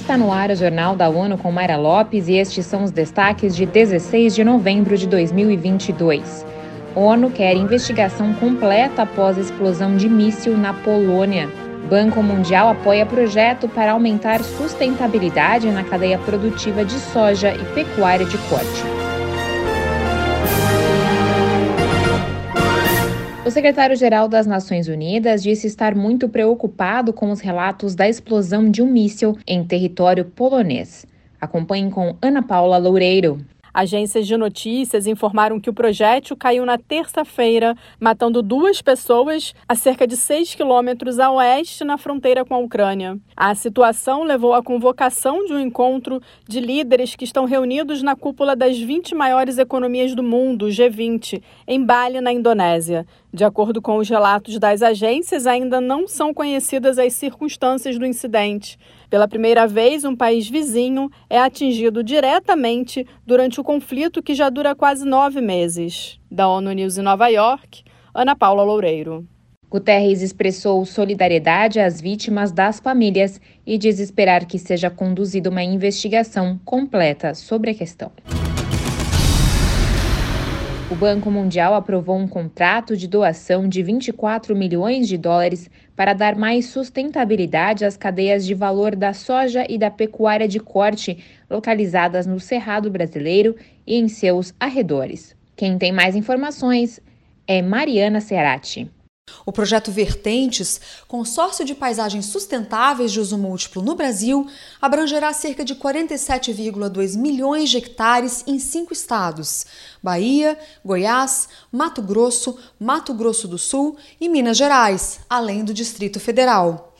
Está no ar o Jornal da ONU com Mayra Lopes e estes são os destaques de 16 de novembro de 2022. ONU quer investigação completa após explosão de míssil na Polônia. Banco Mundial apoia projeto para aumentar sustentabilidade na cadeia produtiva de soja e pecuária de corte. O secretário-geral das Nações Unidas disse estar muito preocupado com os relatos da explosão de um míssil em território polonês. Acompanhe com Ana Paula Loureiro. Agências de notícias informaram que o projétil caiu na terça-feira, matando duas pessoas a cerca de 6 quilômetros a oeste na fronteira com a Ucrânia. A situação levou à convocação de um encontro de líderes que estão reunidos na cúpula das 20 maiores economias do mundo, G20, em Bali, na Indonésia. De acordo com os relatos das agências, ainda não são conhecidas as circunstâncias do incidente. Pela primeira vez, um país vizinho é atingido diretamente durante o conflito que já dura quase nove meses. Da ONU News em Nova York, Ana Paula Loureiro. Guterres expressou solidariedade às vítimas das famílias e diz esperar que seja conduzida uma investigação completa sobre a questão. O Banco Mundial aprovou um contrato de doação de 24 milhões de dólares para dar mais sustentabilidade às cadeias de valor da soja e da pecuária de corte localizadas no Cerrado Brasileiro e em seus arredores. Quem tem mais informações é Mariana Cerati. O projeto Vertentes, consórcio de paisagens sustentáveis de uso múltiplo no Brasil, abrangerá cerca de 47,2 milhões de hectares em cinco estados: Bahia, Goiás, Mato Grosso, Mato Grosso do Sul e Minas Gerais, além do Distrito Federal.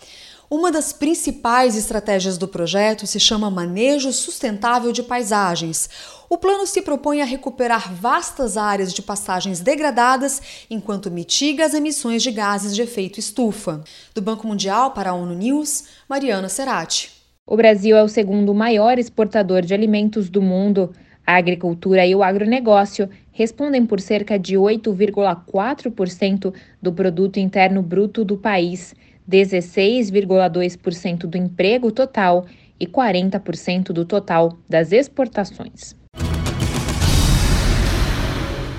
Uma das principais estratégias do projeto se chama Manejo Sustentável de Paisagens. O plano se propõe a recuperar vastas áreas de passagens degradadas enquanto mitiga as emissões de gases de efeito estufa. Do Banco Mundial para a ONU News, Mariana Serati. O Brasil é o segundo maior exportador de alimentos do mundo. A agricultura e o agronegócio respondem por cerca de 8,4% do produto interno bruto do país. 16,2% do emprego total e 40% do total das exportações.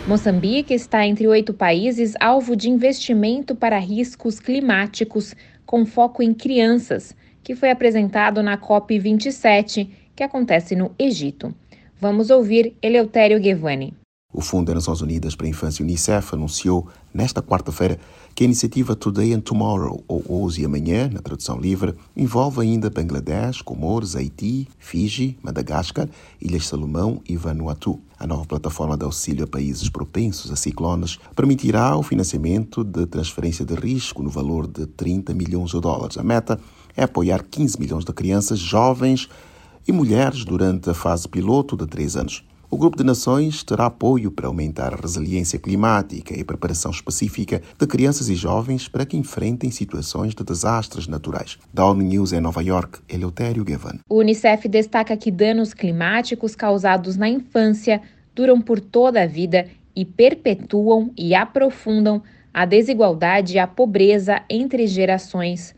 Moçambique está entre oito países alvo de investimento para riscos climáticos com foco em crianças, que foi apresentado na COP27, que acontece no Egito. Vamos ouvir Eleutério Guevani. O Fundo das Nações Unidas para a Infância, UNICEF, anunciou nesta quarta-feira que a iniciativa Today and Tomorrow, ou Hoje e Amanhã, na tradução livre, envolve ainda Bangladesh, Comores, Haiti, Fiji, Madagascar, Ilhas Salomão e Vanuatu. A nova plataforma de auxílio a países propensos a ciclones permitirá o financiamento de transferência de risco no valor de 30 milhões de dólares. A meta é apoiar 15 milhões de crianças, jovens e mulheres durante a fase piloto de três anos. O Grupo de Nações terá apoio para aumentar a resiliência climática e preparação específica de crianças e jovens para que enfrentem situações de desastres naturais. Da ONU News em Nova York, Eleutério Gavan. O Unicef destaca que danos climáticos causados na infância duram por toda a vida e perpetuam e aprofundam a desigualdade e a pobreza entre gerações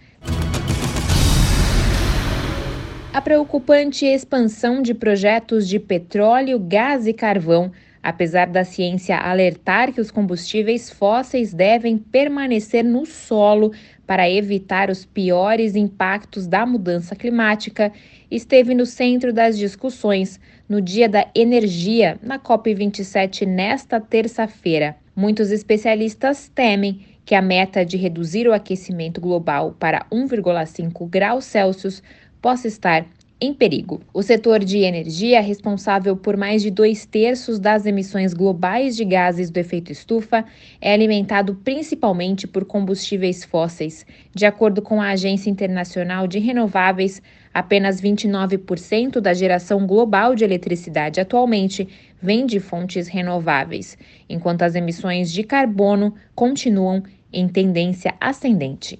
a preocupante expansão de projetos de petróleo, gás e carvão, apesar da ciência alertar que os combustíveis fósseis devem permanecer no solo para evitar os piores impactos da mudança climática, esteve no centro das discussões no Dia da Energia, na COP27, nesta terça-feira. Muitos especialistas temem que a meta de reduzir o aquecimento global para 1,5 graus Celsius possa estar em perigo. O setor de energia, responsável por mais de dois terços das emissões globais de gases do efeito estufa, é alimentado principalmente por combustíveis fósseis. De acordo com a Agência Internacional de Renováveis, apenas 29% da geração global de eletricidade atualmente vem de fontes renováveis, enquanto as emissões de carbono continuam em tendência ascendente.